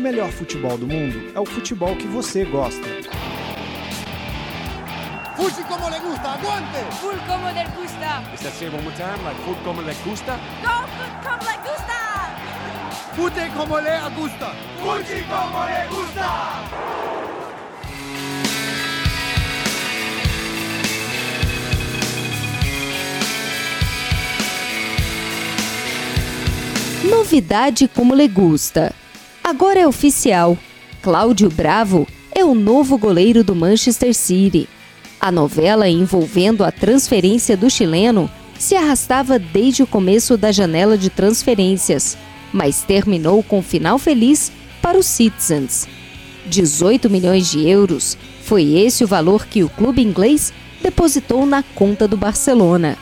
o melhor futebol do mundo é o futebol que você gosta. Fuji como le gusta, aguante! Full como le gusta. Is that say one more time? Like como le gusta? Go food como le gusta. Fute como le gusta! Fuji como le gusta. Novidade como le gusta. Agora é oficial. Cláudio Bravo é o novo goleiro do Manchester City. A novela envolvendo a transferência do chileno se arrastava desde o começo da janela de transferências, mas terminou com final feliz para os Citizens. 18 milhões de euros foi esse o valor que o clube inglês depositou na conta do Barcelona.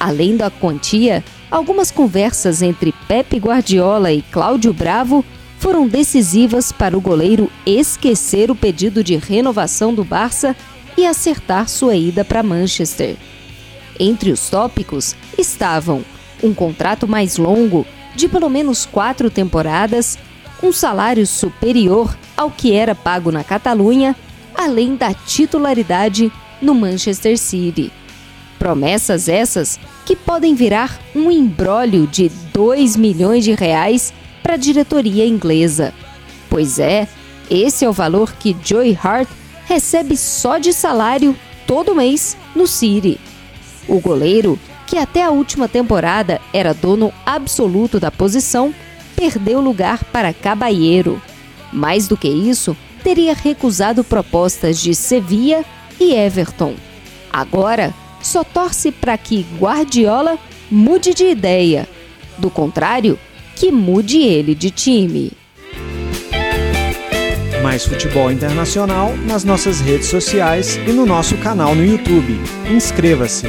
Além da quantia, algumas conversas entre Pepe Guardiola e Cláudio Bravo foram decisivas para o goleiro esquecer o pedido de renovação do Barça e acertar sua ida para Manchester. Entre os tópicos estavam um contrato mais longo, de pelo menos quatro temporadas, um salário superior ao que era pago na Catalunha, além da titularidade no Manchester City. Promessas essas que podem virar um embrólio de 2 milhões de reais para a diretoria inglesa. Pois é, esse é o valor que Joey Hart recebe só de salário todo mês no City. O goleiro, que até a última temporada era dono absoluto da posição, perdeu lugar para Caballero. Mais do que isso, teria recusado propostas de Sevilla e Everton. Agora, só torce para que Guardiola mude de ideia. Do contrário, que mude ele de time. Mais futebol internacional nas nossas redes sociais e no nosso canal no YouTube. Inscreva-se!